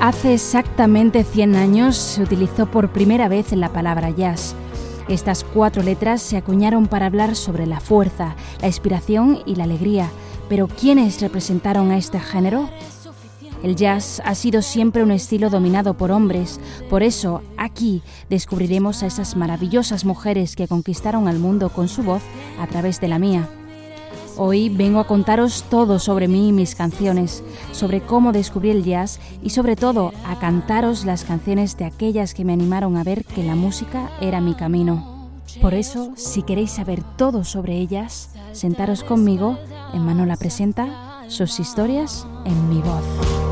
Hace exactamente 100 años se utilizó por primera vez la palabra jazz. Estas cuatro letras se acuñaron para hablar sobre la fuerza, la inspiración y la alegría. Pero ¿quiénes representaron a este género? El jazz ha sido siempre un estilo dominado por hombres, por eso aquí descubriremos a esas maravillosas mujeres que conquistaron al mundo con su voz a través de la mía. Hoy vengo a contaros todo sobre mí y mis canciones, sobre cómo descubrí el jazz y sobre todo a cantaros las canciones de aquellas que me animaron a ver que la música era mi camino. Por eso, si queréis saber todo sobre ellas, sentaros conmigo en Manola Presenta sus historias en mi voz.